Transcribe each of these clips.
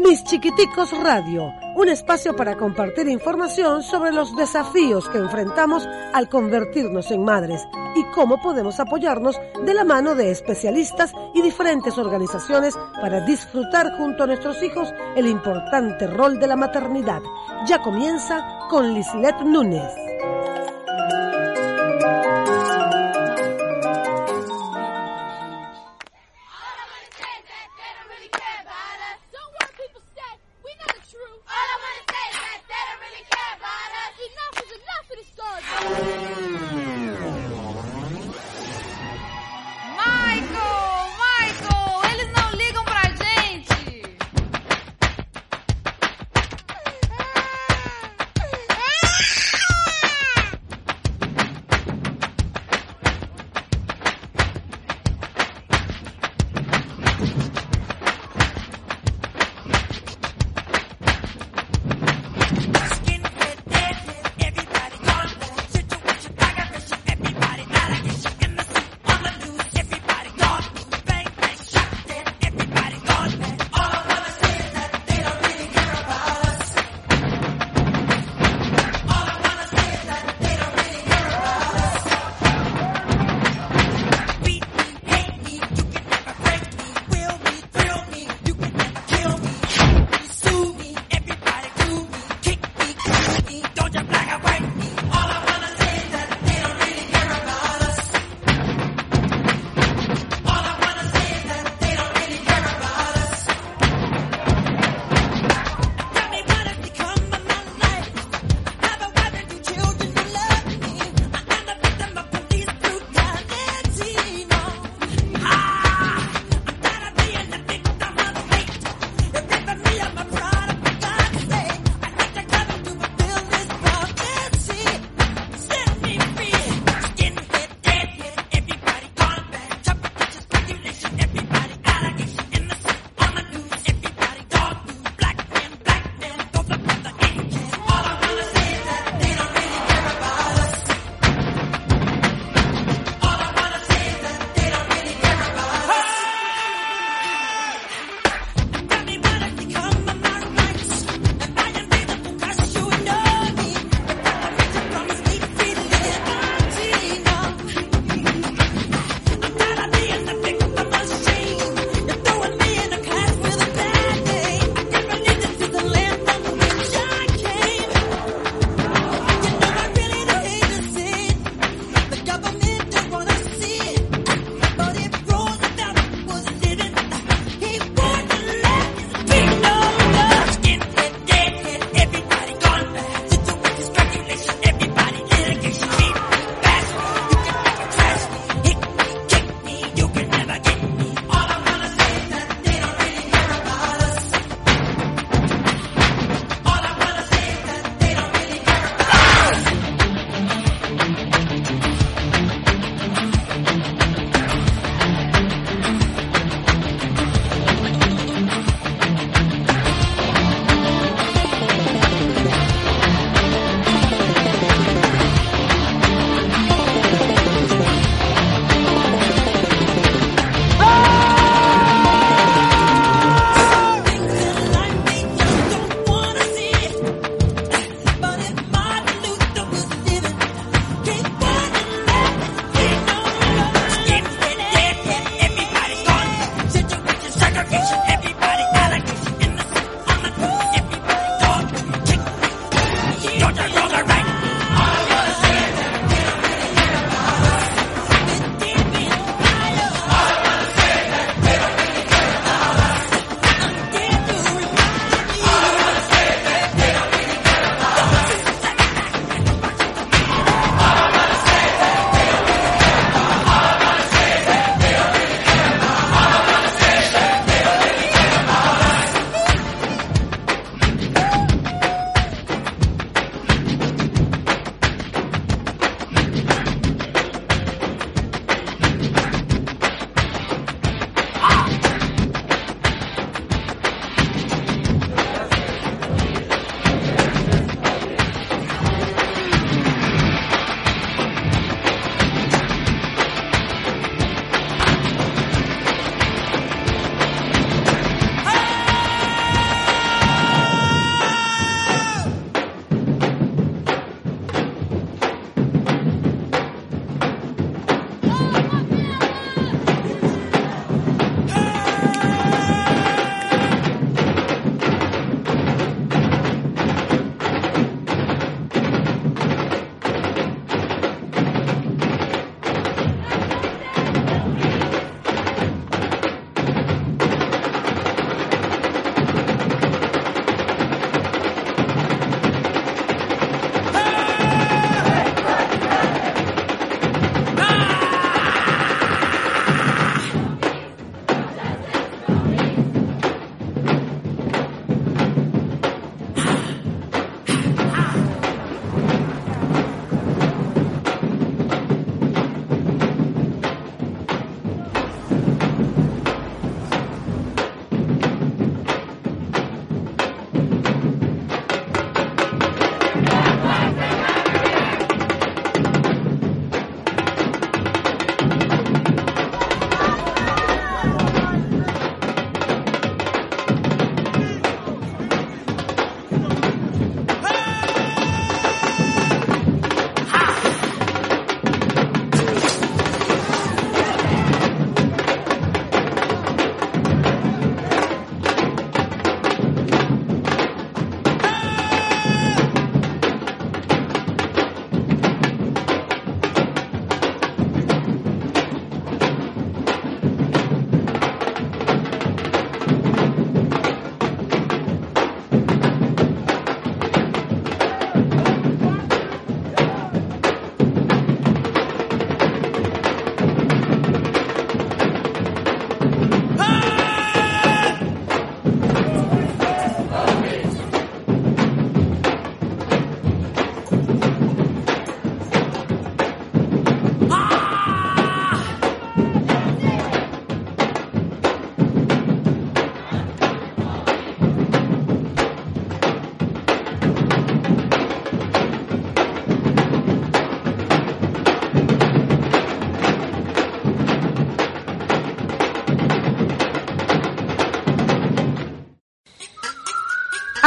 Mis Chiquiticos Radio, un espacio para compartir información sobre los desafíos que enfrentamos al convertirnos en madres y cómo podemos apoyarnos de la mano de especialistas y diferentes organizaciones para disfrutar junto a nuestros hijos el importante rol de la maternidad. Ya comienza con Lislet Núñez.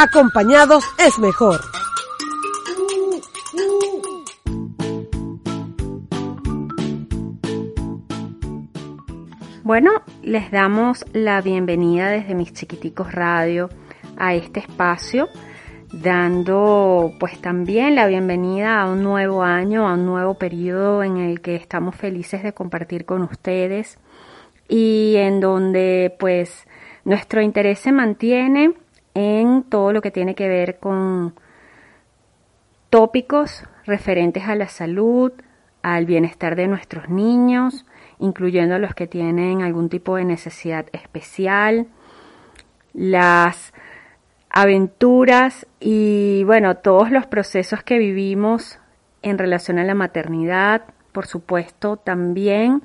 Acompañados es mejor. Bueno, les damos la bienvenida desde mis chiquiticos radio a este espacio, dando pues también la bienvenida a un nuevo año, a un nuevo periodo en el que estamos felices de compartir con ustedes y en donde pues nuestro interés se mantiene en todo lo que tiene que ver con tópicos referentes a la salud, al bienestar de nuestros niños, incluyendo los que tienen algún tipo de necesidad especial, las aventuras y bueno, todos los procesos que vivimos en relación a la maternidad, por supuesto, también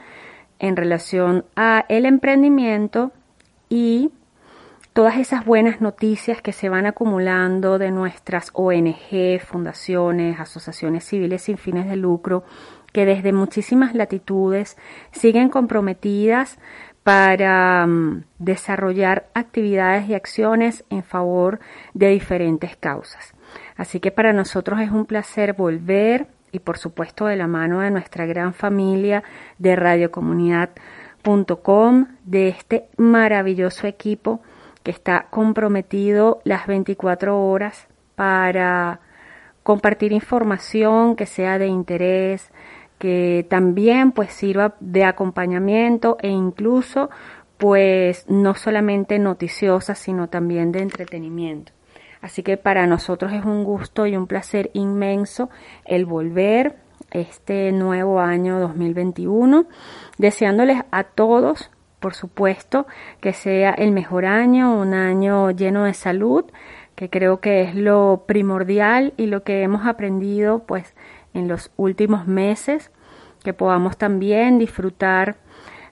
en relación a el emprendimiento y todas esas buenas noticias que se van acumulando de nuestras ONG, fundaciones, asociaciones civiles sin fines de lucro, que desde muchísimas latitudes siguen comprometidas para mm, desarrollar actividades y acciones en favor de diferentes causas. Así que para nosotros es un placer volver y por supuesto de la mano de nuestra gran familia de radiocomunidad.com, de este maravilloso equipo que está comprometido las 24 horas para compartir información que sea de interés, que también pues sirva de acompañamiento e incluso pues no solamente noticiosa, sino también de entretenimiento. Así que para nosotros es un gusto y un placer inmenso el volver este nuevo año 2021, deseándoles a todos por supuesto, que sea el mejor año, un año lleno de salud, que creo que es lo primordial y lo que hemos aprendido pues en los últimos meses, que podamos también disfrutar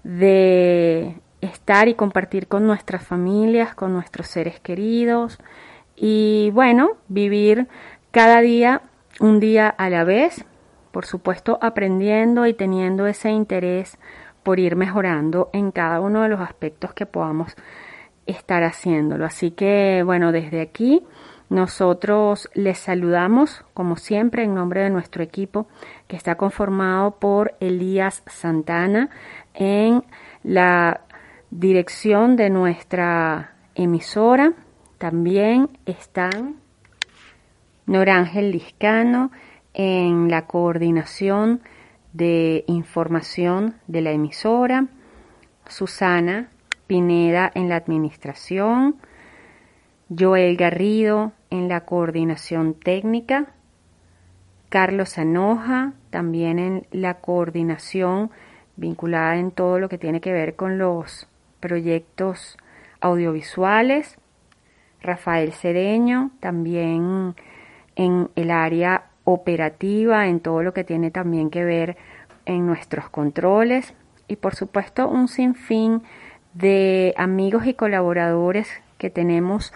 de estar y compartir con nuestras familias, con nuestros seres queridos y bueno, vivir cada día un día a la vez, por supuesto aprendiendo y teniendo ese interés por ir mejorando en cada uno de los aspectos que podamos estar haciéndolo. Así que, bueno, desde aquí nosotros les saludamos, como siempre, en nombre de nuestro equipo, que está conformado por Elías Santana en la dirección de nuestra emisora. También están Norángel Liscano en la coordinación de información de la emisora, Susana Pineda en la administración, Joel Garrido en la coordinación técnica, Carlos Anoja también en la coordinación vinculada en todo lo que tiene que ver con los proyectos audiovisuales, Rafael Cedeño también en el área operativa, en todo lo que tiene también que ver en nuestros controles y por supuesto un sinfín de amigos y colaboradores que tenemos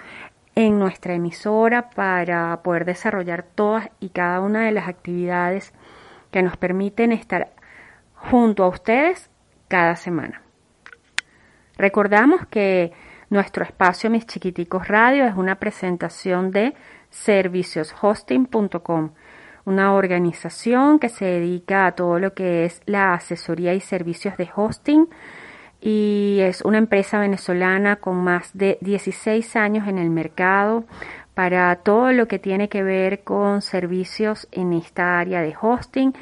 en nuestra emisora para poder desarrollar todas y cada una de las actividades que nos permiten estar junto a ustedes cada semana. Recordamos que nuestro espacio Mis Chiquiticos Radio es una presentación de servicioshosting.com una organización que se dedica a todo lo que es la asesoría y servicios de hosting y es una empresa venezolana con más de 16 años en el mercado para todo lo que tiene que ver con servicios en esta área de hosting.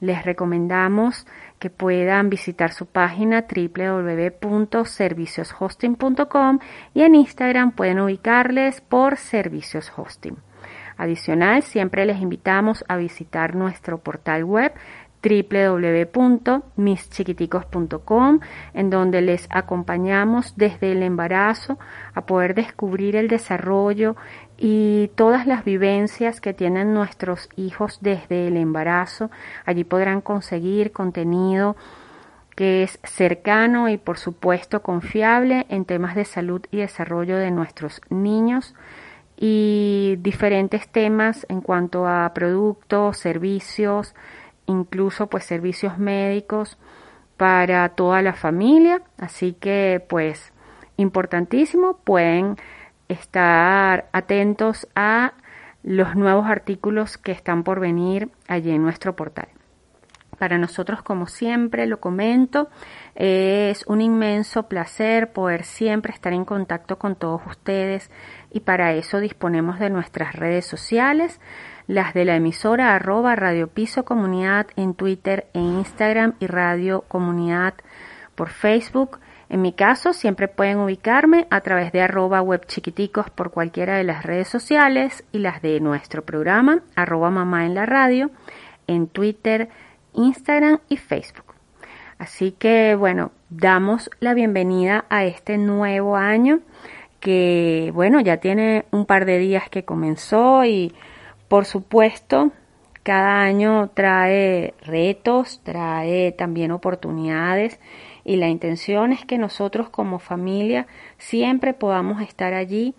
Les recomendamos que puedan visitar su página www.servicioshosting.com y en Instagram pueden ubicarles por Servicios Hosting. Adicional, siempre les invitamos a visitar nuestro portal web www.mischiquiticos.com en donde les acompañamos desde el embarazo a poder descubrir el desarrollo y todas las vivencias que tienen nuestros hijos desde el embarazo. Allí podrán conseguir contenido que es cercano y por supuesto confiable en temas de salud y desarrollo de nuestros niños y diferentes temas en cuanto a productos, servicios, incluso pues servicios médicos para toda la familia. Así que pues importantísimo, pueden estar atentos a los nuevos artículos que están por venir allí en nuestro portal. Para nosotros, como siempre lo comento, es un inmenso placer poder siempre estar en contacto con todos ustedes y para eso disponemos de nuestras redes sociales, las de la emisora arroba Radio Comunidad en Twitter e Instagram y Radio Comunidad por Facebook. En mi caso, siempre pueden ubicarme a través de arroba web chiquiticos por cualquiera de las redes sociales y las de nuestro programa, arroba mamá en la radio, en Twitter, Instagram y Facebook. Así que bueno, damos la bienvenida a este nuevo año que bueno, ya tiene un par de días que comenzó y por supuesto cada año trae retos, trae también oportunidades y la intención es que nosotros como familia siempre podamos estar allí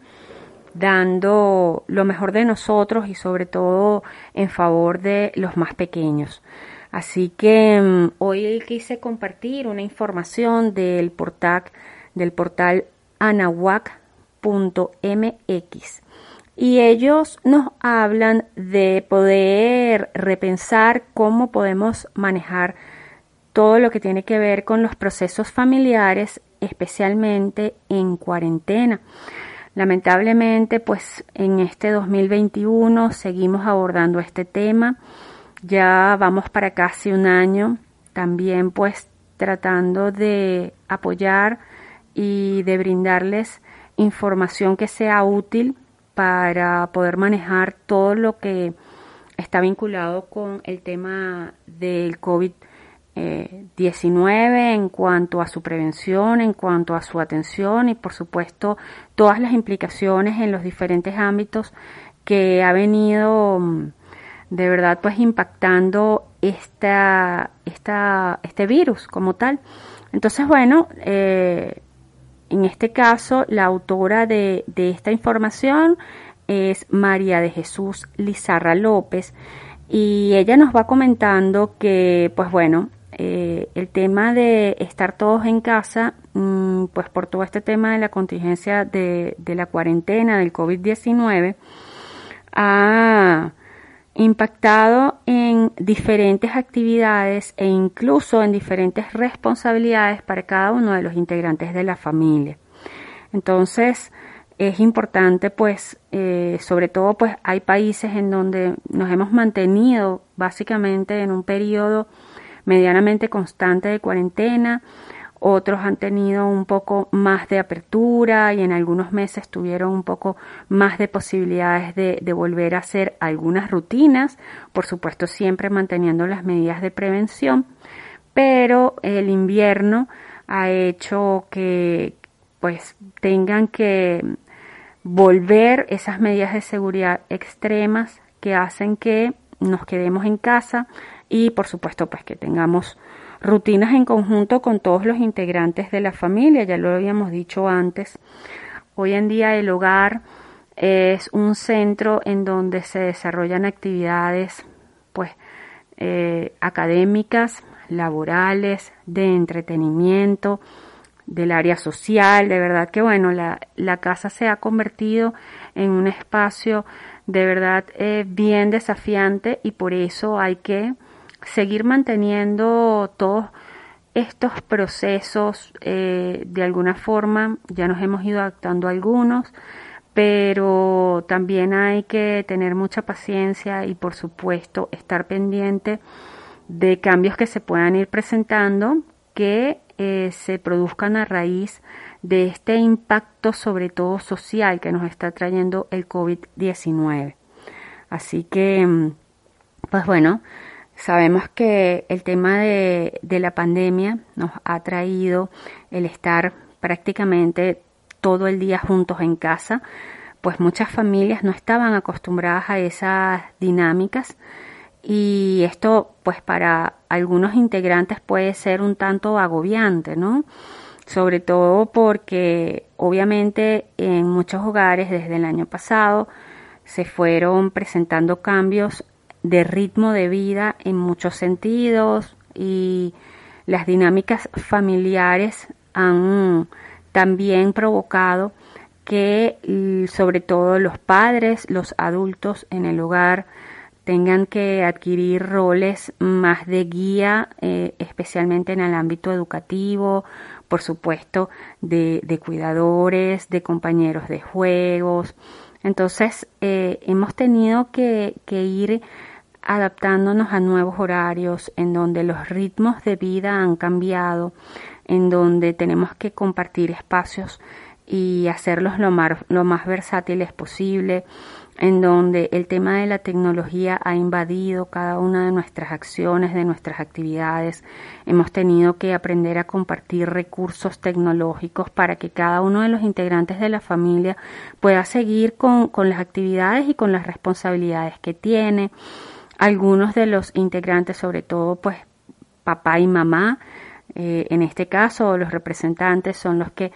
dando lo mejor de nosotros y sobre todo en favor de los más pequeños. Así que mm, hoy quise compartir una información del portal, del portal anahuac.mx y ellos nos hablan de poder repensar cómo podemos manejar todo lo que tiene que ver con los procesos familiares, especialmente en cuarentena. Lamentablemente, pues en este 2021 seguimos abordando este tema ya vamos para casi un año también pues tratando de apoyar y de brindarles información que sea útil para poder manejar todo lo que está vinculado con el tema del COVID-19 en cuanto a su prevención, en cuanto a su atención y por supuesto todas las implicaciones en los diferentes ámbitos que ha venido mm, de verdad pues impactando esta, esta, este virus como tal. Entonces, bueno, eh, en este caso la autora de, esta información es María de Jesús Lizarra López. Y ella nos va comentando que, pues bueno, eh, el tema de estar todos en casa, mm, pues por todo este tema de la contingencia de, la cuarentena del COVID-19, ha impactado en diferentes actividades e incluso en diferentes responsabilidades para cada uno de los integrantes de la familia. Entonces, es importante, pues, eh, sobre todo, pues, hay países en donde nos hemos mantenido básicamente en un periodo medianamente constante de cuarentena, otros han tenido un poco más de apertura y en algunos meses tuvieron un poco más de posibilidades de, volver a hacer algunas rutinas, por supuesto siempre manteniendo las medidas de prevención, pero el invierno ha hecho que pues tengan que volver esas medidas de seguridad extremas que hacen que nos quedemos en casa y por supuesto pues que tengamos rutinas en conjunto con todos los integrantes de la familia, ya lo habíamos dicho antes. Hoy en día el hogar es un centro en donde se desarrollan actividades pues eh, académicas, laborales, de entretenimiento, del área social, de verdad que bueno, la, la casa se ha convertido en un espacio de verdad eh, bien desafiante y por eso hay que seguir manteniendo todos estos procesos eh, de alguna forma, ya nos hemos ido adaptando algunos, pero también hay que tener mucha paciencia y por supuesto estar pendiente de cambios que se puedan ir presentando que eh, se produzcan a raíz de este impacto sobre todo social que nos está trayendo el COVID-19. Así que, mm, pues bueno, Sabemos que el tema de, la pandemia nos ha traído el estar prácticamente todo el día juntos en casa, pues muchas familias no estaban acostumbradas a esas dinámicas y esto pues para algunos integrantes puede ser un tanto agobiante, ¿no? Sobre todo porque obviamente en muchos hogares desde el año pasado se fueron presentando cambios de ritmo de vida en muchos sentidos y las dinámicas familiares han también provocado que sobre todo los padres, los adultos en el hogar, tengan que adquirir roles más de guía, eh, especialmente en el ámbito educativo, por supuesto, de, cuidadores, de compañeros de juegos. Entonces, eh, hemos tenido que ir adaptándonos a nuevos horarios en donde los ritmos de vida han cambiado, en donde tenemos que compartir espacios y hacerlos lo más, lo más versátiles posible, en donde el tema de la tecnología ha invadido cada una de nuestras acciones, de nuestras actividades. Hemos tenido que aprender a compartir recursos tecnológicos para que cada uno de los integrantes de la familia pueda seguir con, con las actividades y con las responsabilidades que tiene. Algunos de los integrantes, sobre todo pues papá y mamá, eh, en este caso los representantes son los que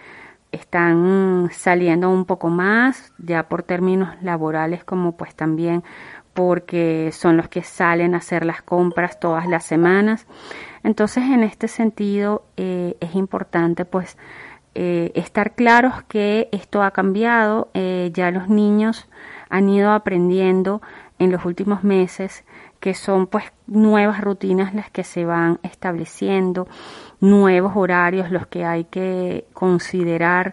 están saliendo un poco más, ya por términos laborales como pues también porque son los que salen a hacer las compras todas las semanas. Entonces, en este sentido, eh, es importante pues eh, estar claros que esto ha cambiado, ya los niños han ido aprendiendo en los últimos meses que son pues nuevas rutinas las que se van estableciendo, nuevos horarios los que hay que considerar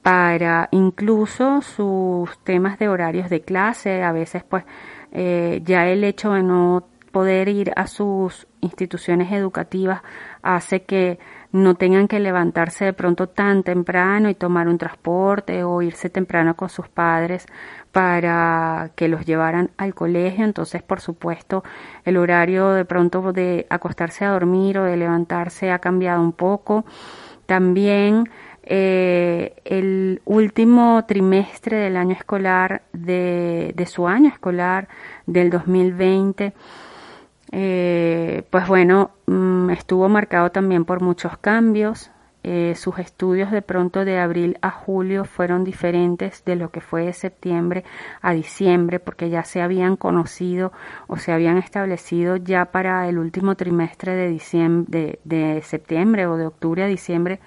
para incluso sus temas de horarios de clase, a veces pues eh, ya el hecho de no poder ir a sus instituciones educativas hace que no tengan que levantarse de pronto tan temprano y tomar un transporte o irse temprano con sus padres para que los llevaran al colegio. Entonces, por supuesto, el horario de pronto de acostarse a dormir o de levantarse ha cambiado un poco. También eh, el último trimestre del año escolar, de, de su año escolar del 2020, eh, pues bueno, mm, estuvo marcado también por muchos cambios. Eh, sus estudios de pronto de abril a julio fueron diferentes de lo que fue de septiembre a diciembre, porque ya se habían conocido o se habían establecido ya para el último trimestre de, de septiembre o de octubre a diciembre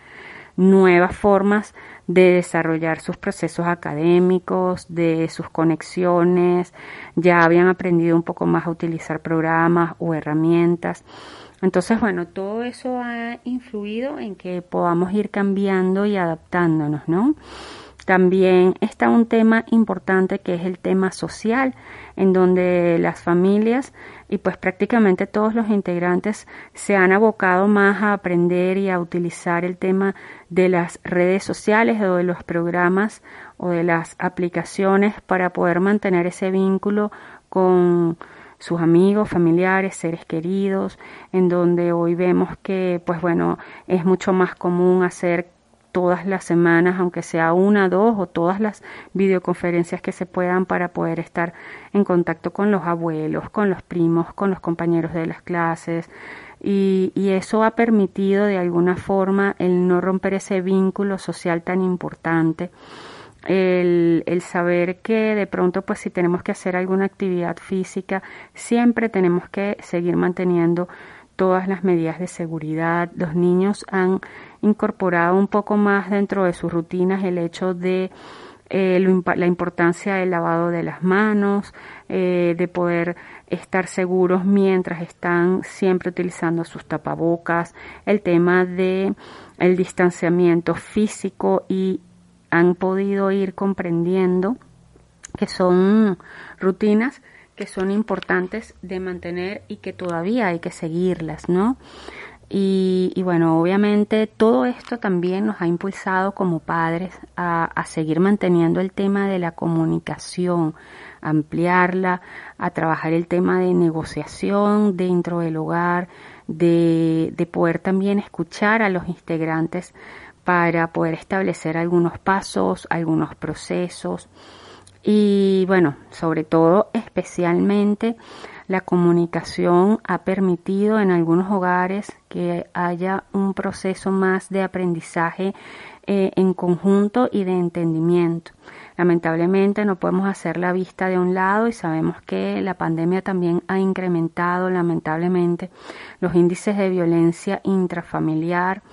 nuevas formas de desarrollar sus procesos académicos, de sus conexiones, ya habían aprendido un poco más a utilizar programas o herramientas. Entonces, bueno, todo eso ha influido en que podamos ir cambiando y adaptándonos, ¿no? También está un tema importante que es el tema social, en donde las familias y pues prácticamente todos los integrantes se han abocado más a aprender y a utilizar el tema de las redes sociales o de los programas o de las aplicaciones para poder mantener ese vínculo con sus amigos, familiares, seres queridos, en donde hoy vemos que, pues bueno, es mucho más común hacer todas las semanas, aunque sea una, dos o todas las videoconferencias que se puedan para poder estar en contacto con los abuelos, con los primos, con los compañeros de las clases. Y, eso ha permitido de alguna forma el no romper ese vínculo social tan importante. El, el, saber que de pronto pues si tenemos que hacer alguna actividad física siempre tenemos que seguir manteniendo todas las medidas de seguridad. Los niños han incorporado un poco más dentro de sus rutinas el hecho de eh, la importancia del lavado de las manos, eh, de poder estar seguros mientras están siempre utilizando sus tapabocas, el tema de el distanciamiento físico y han podido ir comprendiendo que son rutinas que son importantes de mantener y que todavía hay que seguirlas, ¿no? Y, bueno, obviamente todo esto también nos ha impulsado como padres a, seguir manteniendo el tema de la comunicación, ampliarla, a trabajar el tema de negociación dentro del hogar, de, de poder también escuchar a los integrantes para poder establecer algunos pasos, algunos procesos. Y bueno, sobre todo, especialmente, la comunicación ha permitido en algunos hogares que haya un proceso más de aprendizaje eh, en conjunto y de entendimiento. Lamentablemente no podemos hacer la vista de un lado y sabemos que la pandemia también ha incrementado lamentablemente los índices de violencia intrafamiliar,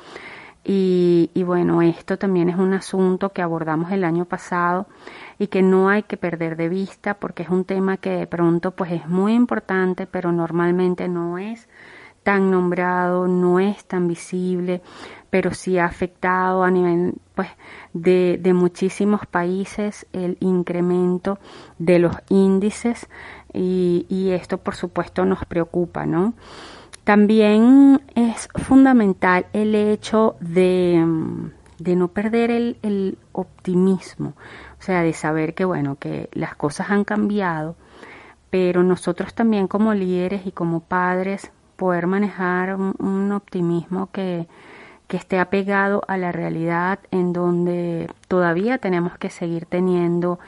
Y, y, bueno, esto también es un asunto que abordamos el año pasado y que no hay que perder de vista porque es un tema que de pronto pues es muy importante, pero normalmente no es tan nombrado, no es tan visible, pero sí ha afectado a nivel pues de, de muchísimos países el incremento de los índices y, y esto por supuesto nos preocupa, ¿no? También es fundamental el hecho de, no perder el, optimismo, o sea, de saber que, bueno, que las cosas han cambiado, pero nosotros también como líderes y como padres poder manejar un, optimismo que, que esté apegado a la realidad en donde todavía tenemos que seguir teniendo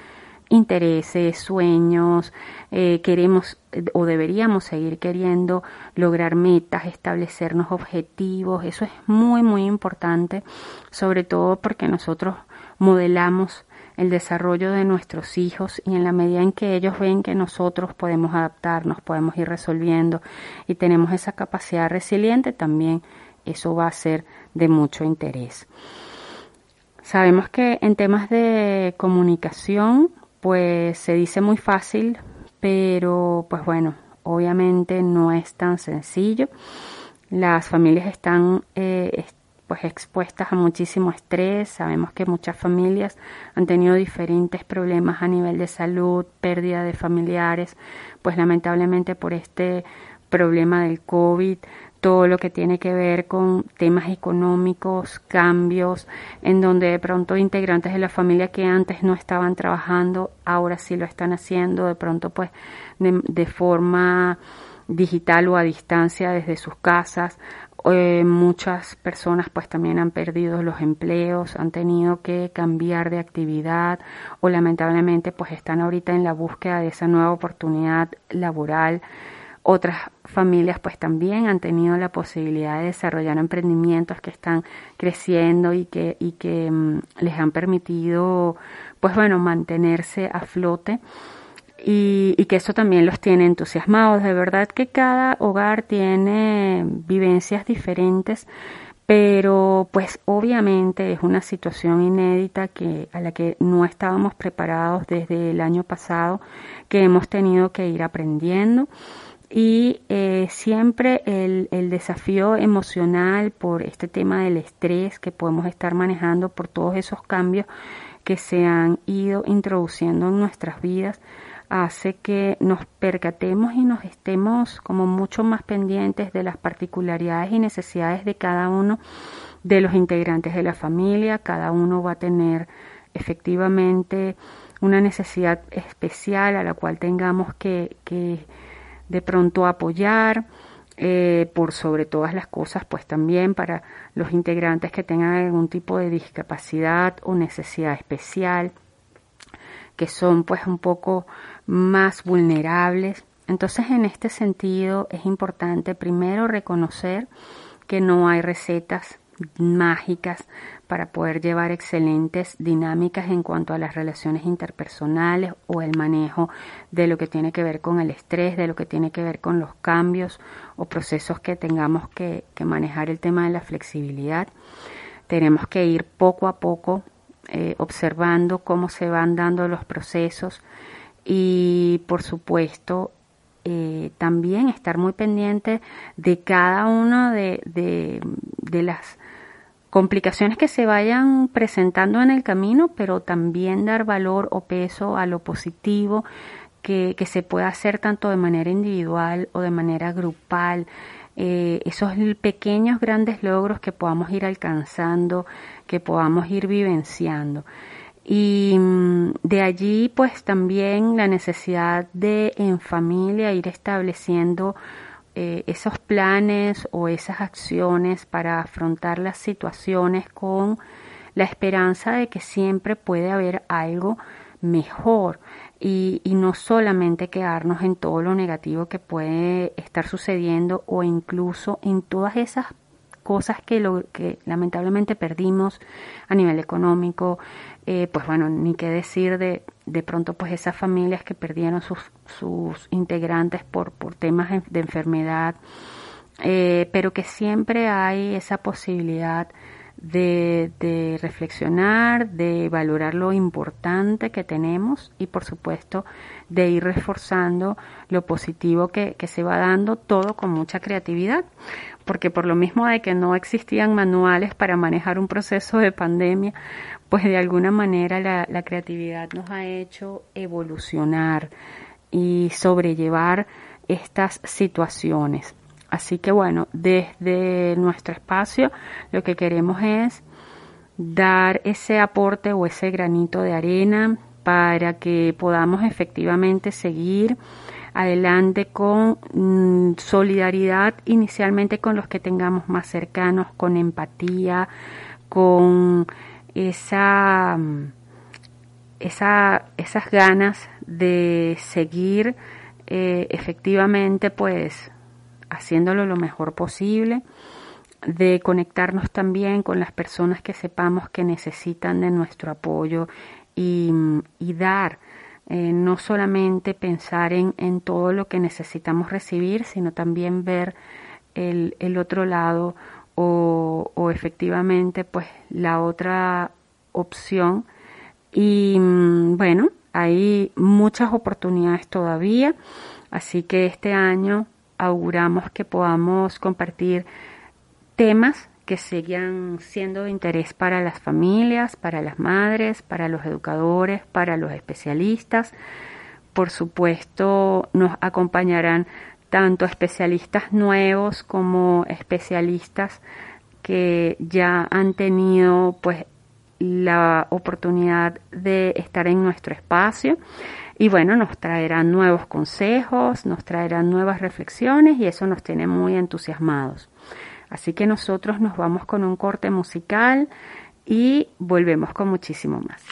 intereses, sueños, eh, queremos o deberíamos seguir queriendo lograr metas, establecernos objetivos. Eso es muy, muy importante, sobre todo porque nosotros modelamos el desarrollo de nuestros hijos y en la medida en que ellos ven que nosotros podemos adaptarnos, podemos ir resolviendo y tenemos esa capacidad resiliente, también eso va a ser de mucho interés. Sabemos que en temas de comunicación pues se dice muy fácil, pero pues bueno, obviamente no es tan sencillo. Las familias están eh, pues expuestas a muchísimo estrés. Sabemos que muchas familias han tenido diferentes problemas a nivel de salud, pérdida de familiares, pues lamentablemente por este problema del COVID todo lo que tiene que ver con temas económicos, cambios, en donde de pronto integrantes de la familia que antes no estaban trabajando, ahora sí lo están haciendo, de pronto pues de, forma digital o a distancia desde sus casas. Eh, muchas personas pues también han perdido los empleos, han tenido que cambiar de actividad o lamentablemente pues están ahorita en la búsqueda de esa nueva oportunidad laboral. Otras familias pues también han tenido la posibilidad de desarrollar emprendimientos que están creciendo y que, y que mm, les han permitido pues bueno mantenerse a flote y, y, que eso también los tiene entusiasmados. De verdad que cada hogar tiene vivencias diferentes, pero pues obviamente es una situación inédita que a la que no estábamos preparados desde el año pasado, que hemos tenido que ir aprendiendo y eh, siempre el, el, desafío emocional por este tema del estrés que podemos estar manejando por todos esos cambios que se han ido introduciendo en nuestras vidas hace que nos percatemos y nos estemos como mucho más pendientes de las particularidades y necesidades de cada uno de los integrantes de la familia. Cada uno va a tener efectivamente una necesidad especial a la cual tengamos que, que de pronto apoyar, eh, por sobre todas las cosas, pues también para los integrantes que tengan algún tipo de discapacidad o necesidad especial, que son pues un poco más vulnerables. Entonces, en este sentido, es importante primero reconocer que no hay recetas mágicas para poder llevar excelentes dinámicas en cuanto a las relaciones interpersonales o el manejo de lo que tiene que ver con el estrés, de lo que tiene que ver con los cambios o procesos que tengamos que, manejar el tema de la flexibilidad. Tenemos que ir poco a poco eh, observando cómo se van dando los procesos y por supuesto eh, también estar muy pendiente de cada una de, de las complicaciones que se vayan presentando en el camino, pero también dar valor o peso a lo positivo que, que se pueda hacer tanto de manera individual o de manera grupal. Eh, esos pequeños grandes logros que podamos ir alcanzando, que podamos ir vivenciando. Y mm, de allí pues también la necesidad de en familia ir estableciendo eh, esos planes o esas acciones para afrontar las situaciones con la esperanza de que siempre puede haber algo mejor y, y, no solamente quedarnos en todo lo negativo que puede estar sucediendo o incluso en todas esas cosas que, lo, que lamentablemente perdimos a nivel económico, eh, pues bueno, ni qué decir de, de pronto pues esas familias que perdieron sus, sus integrantes por, por temas de enfermedad, eh, pero que siempre hay esa posibilidad de, reflexionar, de valorar lo importante que tenemos y por supuesto de ir reforzando lo positivo que, que se va dando todo con mucha creatividad, porque por lo mismo de que no existían manuales para manejar un proceso de pandemia, pues de alguna manera la, la creatividad nos ha hecho evolucionar y sobrellevar estas situaciones. Así que bueno, desde nuestro espacio lo que queremos es dar ese aporte o ese granito de arena para que podamos efectivamente seguir adelante con mm, solidaridad inicialmente con los que tengamos más cercanos, con empatía, con esa, mm, esa esas ganas de seguir eh, efectivamente pues haciéndolo lo mejor posible, de conectarnos también con las personas que sepamos que necesitan de nuestro apoyo y, dar, eh, no solamente pensar en, en, todo lo que necesitamos recibir, sino también ver el, el otro lado o, o, efectivamente pues la otra opción. Y mm, bueno, hay muchas oportunidades todavía, así que este año auguramos que podamos compartir temas que sigan siendo de interés para las familias, para las madres, para los educadores, para los especialistas. Por supuesto, nos acompañarán tanto especialistas nuevos como especialistas que ya han tenido pues la oportunidad de estar en nuestro espacio y bueno, nos traerán nuevos consejos, nos traerán nuevas reflexiones y eso nos tiene muy entusiasmados. Así que nosotros nos vamos con un corte musical y volvemos con muchísimo más.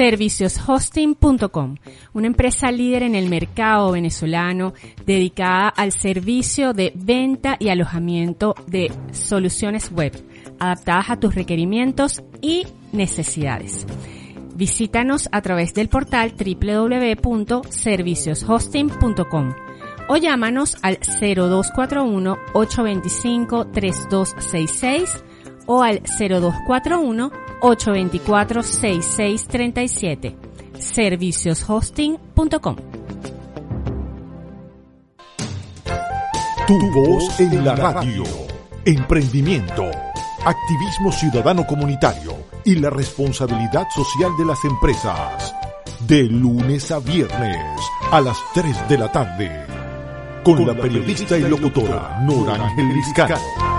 servicioshosting.com, una empresa líder en el mercado venezolano dedicada al servicio de venta y alojamiento de soluciones web adaptadas a tus requerimientos y necesidades. Visítanos a través del portal www.servicioshosting.com o llámanos al 0241 825 3266 o al 0241 824 6637 servicioshosting.com Tu voz en la radio. Emprendimiento, activismo ciudadano comunitario y la responsabilidad social de las empresas. De lunes a viernes a las 3 de la tarde. Con, la periodista y locutora Nora Ángel.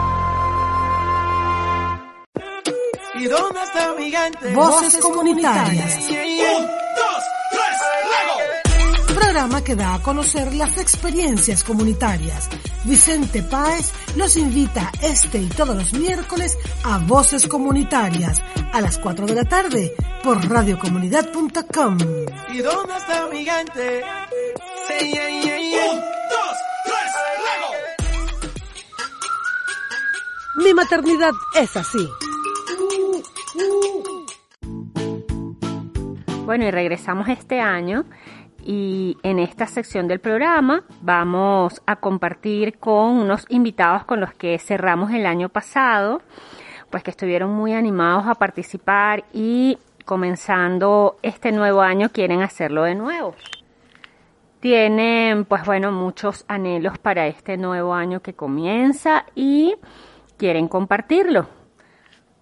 Voces comunitarias. Un, dos, tres, Programa que da a conocer las experiencias comunitarias. Vicente Páez los invita este y todos los miércoles a Voces Comunitarias a las 4 de la tarde por radiocomunidad.com. ¿Y dónde está mi gente? Un, dos, tres, Mi maternidad es así. Bueno, y regresamos este año y en esta sección del programa vamos a compartir con unos invitados con los que cerramos el año pasado, pues que estuvieron muy animados a participar y comenzando este nuevo año quieren hacerlo de nuevo. Tienen, pues bueno, muchos anhelos para este nuevo año que comienza y quieren compartirlo.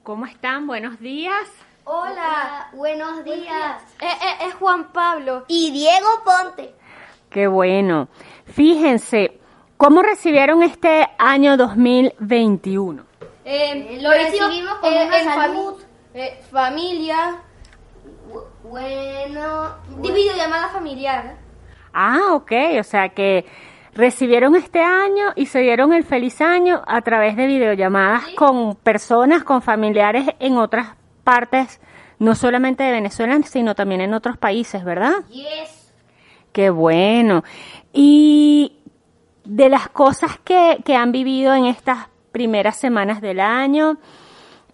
¿Cómo están? Buenos días. Hola, buenos días. Eh, eh, es Juan Pablo. Y Diego Ponte. Qué bueno. Fíjense, ¿cómo recibieron este año 2021? Eh, lo recibimos con una salud, familia. Bueno, de videollamada familiar. Ah, ok, o sea que recibieron este año y se dieron el feliz año a través de videollamadas con personas, con familiares en otras partes, no solamente de Venezuela, sino también en otros países, ¿verdad? Yes. Qué bueno. Y de las cosas que, que han vivido en estas primeras semanas del año,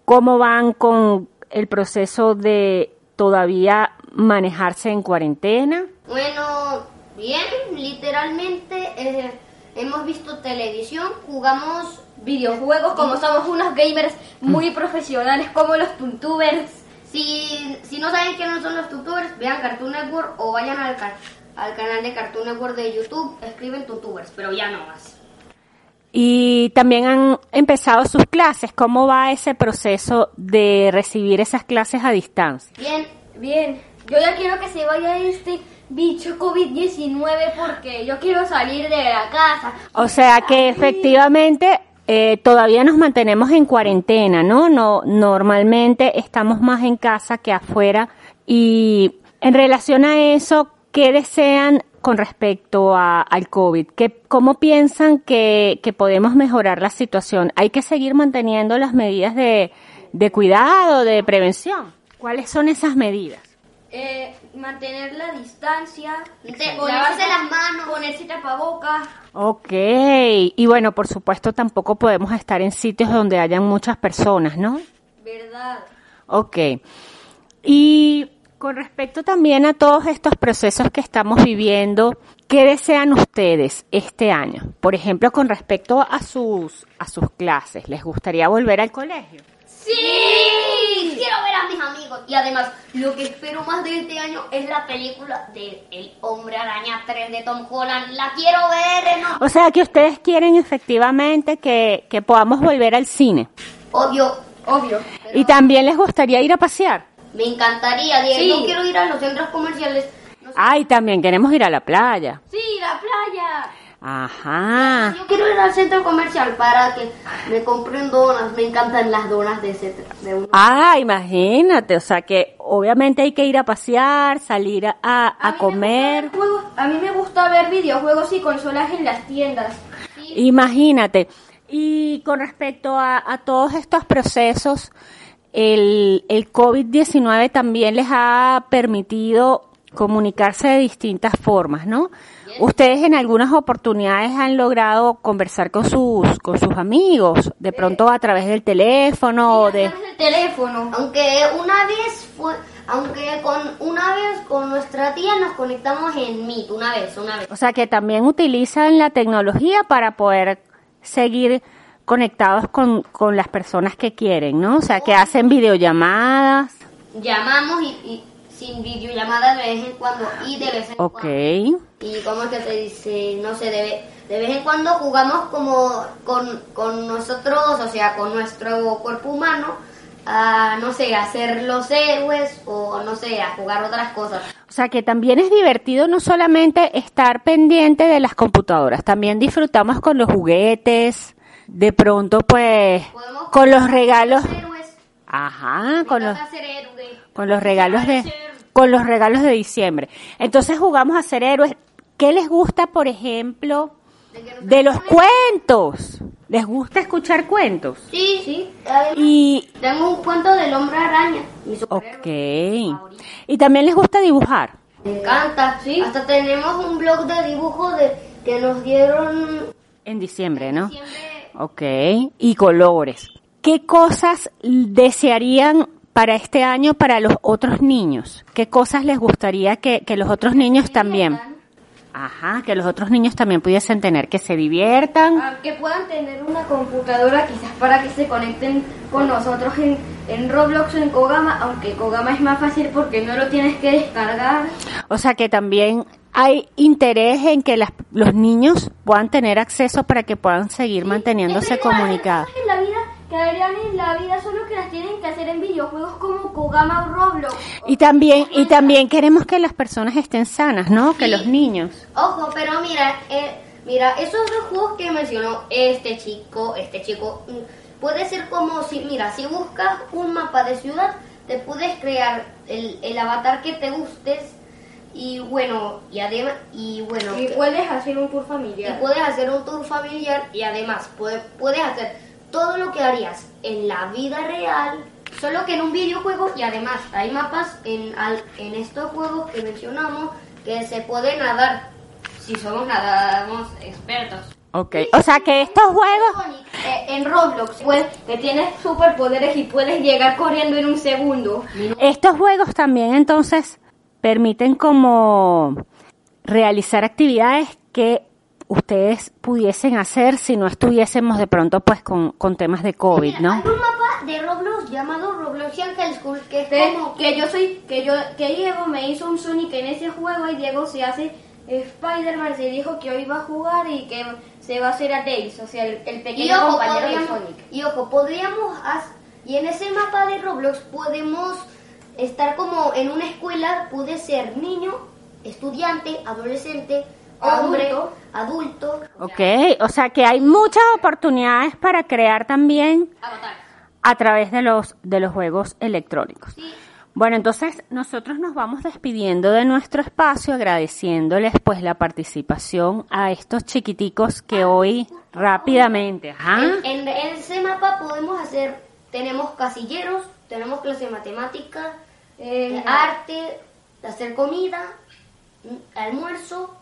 ¿cómo van con el proceso de todavía manejarse en cuarentena? Bueno, bien, literalmente eh, hemos visto televisión, jugamos videojuegos, como somos unos gamers muy profesionales, como los tuntubers. Si, si no saben quiénes son los tutubers, vean Cartoon Network o vayan al, al canal de Cartoon Network de YouTube, escriben tutubers, pero ya no más. Y también han empezado sus clases. ¿Cómo va ese proceso de recibir esas clases a distancia? Bien, bien. Yo ya quiero que se vaya este bicho COVID-19 porque yo quiero salir de la casa. O sea que efectivamente eh, todavía nos mantenemos en cuarentena, ¿no? No, normalmente estamos más en casa que afuera. Y en relación a eso, ¿qué desean con respecto a, al COVID? ¿Qué, ¿Cómo piensan que, que, podemos mejorar la situación? ¿Hay que seguir manteniendo las medidas de, de cuidado, de prevención? ¿Cuáles son esas medidas? Eh, mantener la distancia, lavarse las manos, ponerse tapabocas. Ok, y bueno, por supuesto tampoco podemos estar en sitios donde hayan muchas personas, ¿no? Verdad. Ok. Y con respecto también a todos estos procesos que estamos viviendo, ¿qué desean ustedes este año? Por ejemplo, con respecto a sus a sus clases, ¿les gustaría volver al colegio? ¡Sí! Quiero ver a mis amigos. Y además, lo que espero más de este año es la película de El Hombre Araña 3 de Tom Holland. La quiero ver. ¿no? O sea, que ustedes quieren efectivamente que, que podamos volver al cine. Obvio. Obvio. ¿Y también les gustaría ir a pasear? Me encantaría, Diego. Sí. quiero ir a los centros comerciales. No sé. Ay, también queremos ir a la playa. Sí. Ajá. Yo quiero ir al centro comercial para que me compren donas. Me encantan las donas de ese. De uno. Ah, imagínate. O sea que obviamente hay que ir a pasear, salir a, a, a comer. Juegos, a mí me gusta ver videojuegos y consolas en las tiendas. Sí. Imagínate. Y con respecto a, a todos estos procesos, el, el COVID-19 también les ha permitido comunicarse de distintas formas, ¿no? Ustedes en algunas oportunidades han logrado conversar con sus con sus amigos, de pronto a través del teléfono o de el teléfono. Aunque una vez fue, aunque con una vez con nuestra tía nos conectamos en Meet, una vez, una vez. O sea que también utilizan la tecnología para poder seguir conectados con, con las personas que quieren, ¿no? O sea que hacen videollamadas. Llamamos y, y sin videollamada de vez en cuando y de vez en Ok. cuando. Y cómo es que se dice, no sé, de, de vez en cuando jugamos como con, con nosotros, o sea, con nuestro cuerpo humano, a, no sé, a hacer los héroes o, no sé, a jugar otras cosas. O sea que también es divertido no solamente estar pendiente de las computadoras, también disfrutamos con los juguetes, de pronto pues con los regalos. Ajá, con los con los regalos de con los regalos de diciembre. Entonces jugamos a ser héroes. ¿Qué les gusta, por ejemplo, de los cuentos? ¿Les gusta escuchar cuentos? Sí, sí. Y Tengo un cuento del hombre araña. Mi ok. Y también les gusta dibujar. Me encanta, sí. Hasta tenemos un blog de dibujo de que nos dieron En diciembre, ¿no? siempre. Ok, y colores. ¿Qué cosas desearían para este año para los otros niños? ¿Qué cosas les gustaría que, que los otros niños también? Ajá, que los otros niños también pudiesen tener, que se diviertan. Ah, Que puedan tener una computadora quizás para que se conecten con nosotros en, en Roblox o en Kogama, aunque Kogama es más fácil porque no lo tienes que descargar. O sea que también hay interés en que las- los niños puedan tener acceso para que puedan seguir manteniéndose comunicados. cosas en la vida que harían en la vida solo que las tienen que hacer en videojuegos como Kogama o Roblox. Y también, y también queremos que las personas estén sanas, ¿no? Que los niños. Ojo, pero mira, eh, mira, esos dos juegos que mencionó este chico, este chico, mm, puede ser como si, mira, si buscas un mapa de ciudad, te puedes crear el, el avatar que te gustes y bueno, y además, y bueno, Y puedes hacer un tour y familiar. puedes hacer un tour familiar y además puede- puedes hacer todo lo que harías en la vida real, solo que en un videojuego y además hay mapas en, al- en estos juegos que mencionamos que se puede nadar si somos nadamos expertos. Ok, o sea que estos juegos Eh, en Roblox, pues, que tienes superpoderes y puedes llegar corriendo en un segundo. Estos juegos también entonces permiten como realizar actividades que ustedes pudiesen hacer si no estuviésemos de pronto pues con, con temas de COVID, ¿no? Hay un mapa de Roblox llamado Robloxian High School que es Que, como que yo soy, que yo, que Diego me hizo un Sonic en ese juego y Diego se hace Spider-Man, se dijo que hoy va a jugar y que se va a hacer a Tails, o sea, el, el y pequeño ojo, compañero de Sonic. y ojo, podríamos y en ese mapa de Roblox podemos estar como en una escuela, puede ser niño, estudiante, adolescente, hombre, Adulto. adulto. Ok, o sea que hay muchas oportunidades para crear también a través de los, de los juegos electrónicos. Bueno, entonces nosotros nos vamos despidiendo de nuestro espacio, agradeciéndoles pues la participación a estos chiquiticos que hoy rápidamente, ajá. En, en ese mapa podemos hacer, tenemos casilleros, tenemos clase de matemática, eh, arte, hacer comida, mm, almuerzo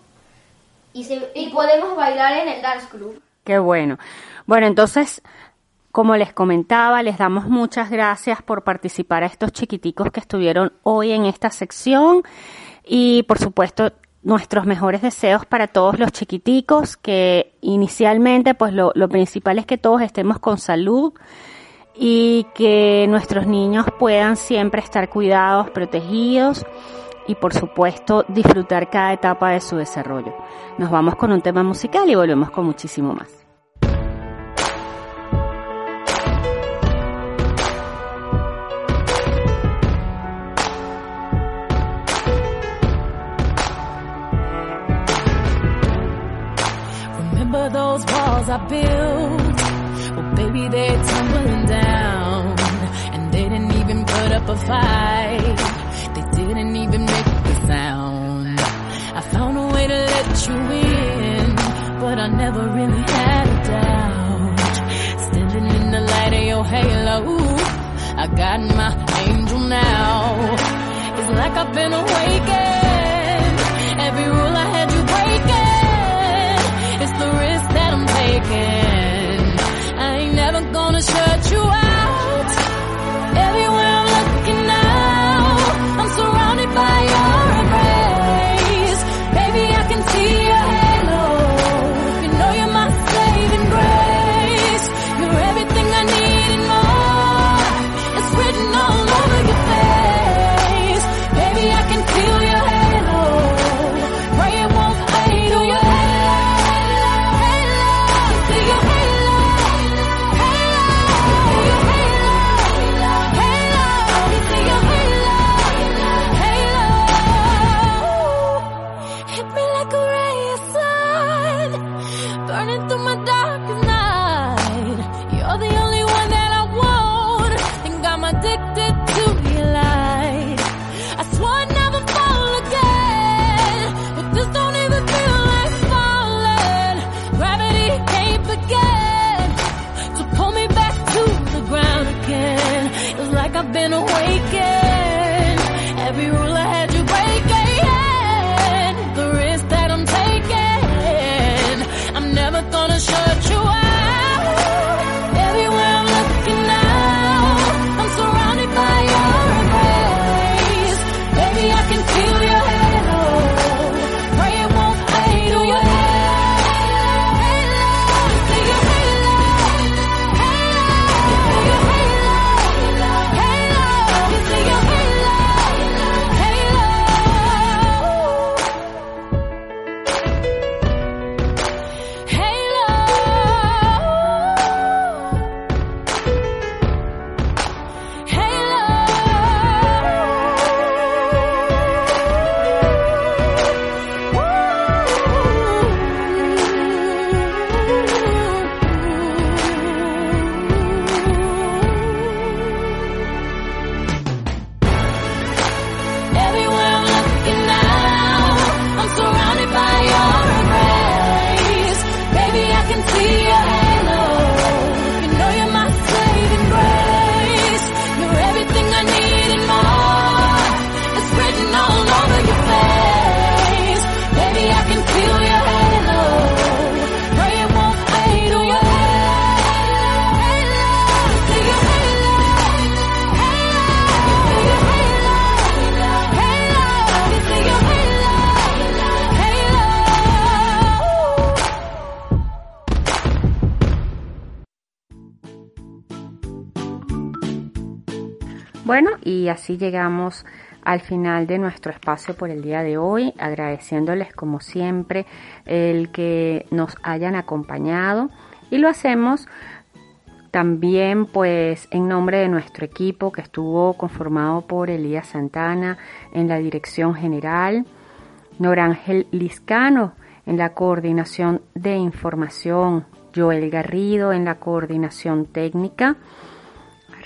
y se Y podemos bailar en el Dance Club. Qué bueno. Bueno, entonces, como les comentaba, les damos muchas gracias por participar a estos chiquiticos que estuvieron hoy en esta sección y, por supuesto, nuestros mejores deseos para todos los chiquiticos que inicialmente, pues lo, lo principal es que todos estemos con salud y que nuestros niños puedan siempre estar cuidados, protegidos y por supuesto disfrutar cada etapa de su desarrollo. Nos vamos con un tema musical y volvemos con muchísimo más. Those walls I built? Well, baby, they're tumbling down. And they didn't even put up a fight. They make a sound. I found a way to let you in, but I never really had a doubt. Standing in the light of your halo, I got my angel now. It's like I've been awakened. Every rule I had you breaking. It's the risk that I'm taking. been awake. Y así llegamos al final de nuestro espacio por el día de hoy, agradeciéndoles como siempre el que nos hayan acompañado. Y lo hacemos también pues en nombre de nuestro equipo que estuvo conformado por Elías Santana en la dirección general, Norángel Liscano en la coordinación de información, Joel Garrido en la coordinación técnica,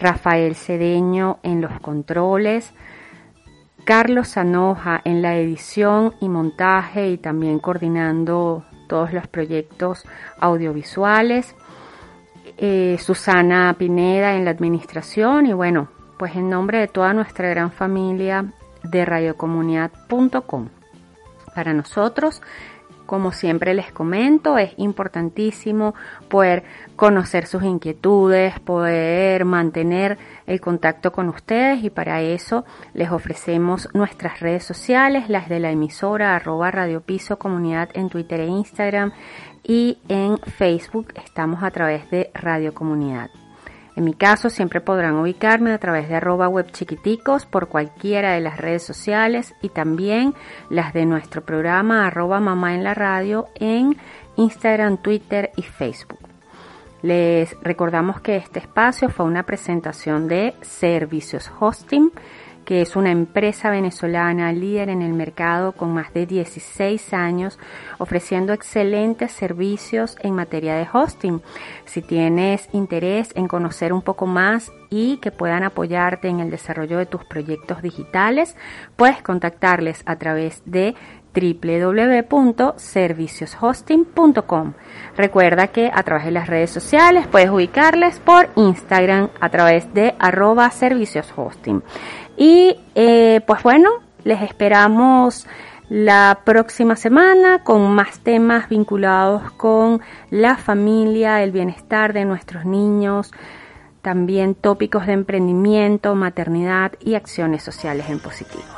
Rafael Cedeño en los controles, Carlos Sanoja en la edición y montaje y también coordinando todos los proyectos audiovisuales, eh, Susana Pineda en la administración y bueno, pues en nombre de toda nuestra gran familia de radiocomunidad.com. Para nosotros como siempre les comento, es importantísimo poder conocer sus inquietudes, poder mantener el contacto con ustedes y para eso les ofrecemos nuestras redes sociales, las de la emisora arroba Radio Piso Comunidad en Twitter e Instagram y en Facebook estamos a través de Radio Comunidad. En mi caso siempre podrán ubicarme a través de arroba web chiquiticos por cualquiera de las redes sociales y también las de nuestro programa arroba mamá en la radio en Instagram, Twitter y Facebook. Les recordamos que este espacio fue una presentación de Servicios Hosting, que es una empresa venezolana líder en el mercado con más de 16 años ofreciendo excelentes servicios en materia de hosting. Si tienes interés en conocer un poco más y que puedan apoyarte en el desarrollo de tus proyectos digitales, puedes contactarles a través de www.servicioshosting.com. Recuerda que a través de las redes sociales puedes ubicarles por Instagram a través de arroba servicioshosting. Y eh, pues bueno, les esperamos la próxima semana con más temas vinculados con la familia, el bienestar de nuestros niños, también tópicos de emprendimiento, maternidad y acciones sociales en positivo.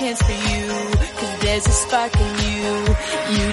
chance for you. Cause there's a spark in you. You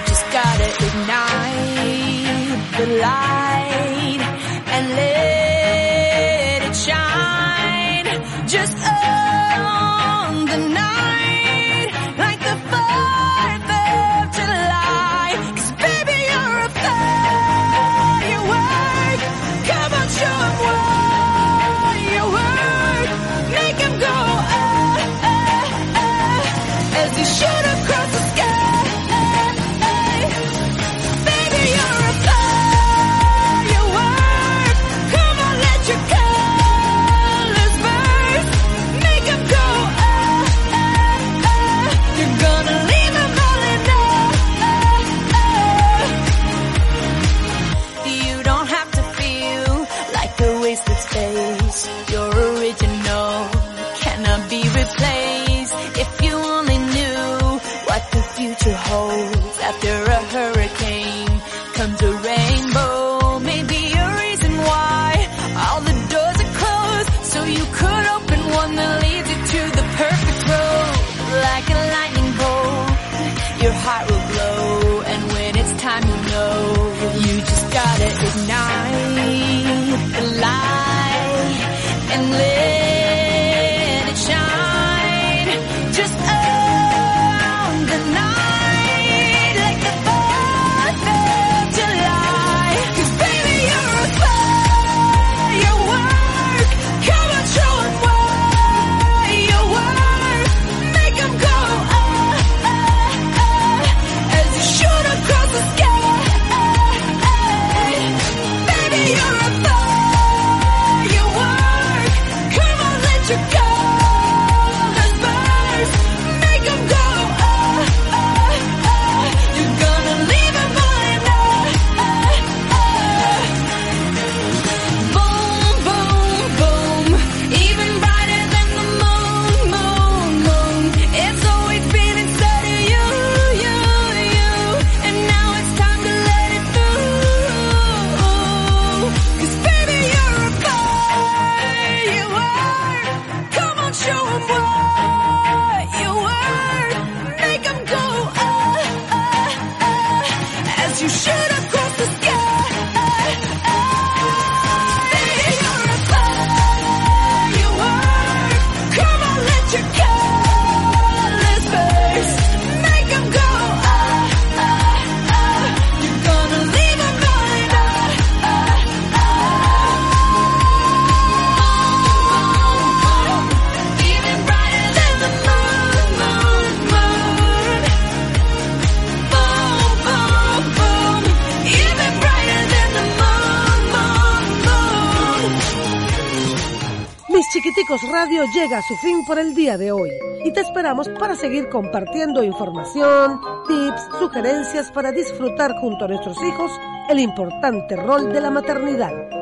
llega a su fin por el día de hoy y te esperamos para seguir compartiendo información, tips, sugerencias para disfrutar junto a nuestros hijos el importante rol de la maternidad.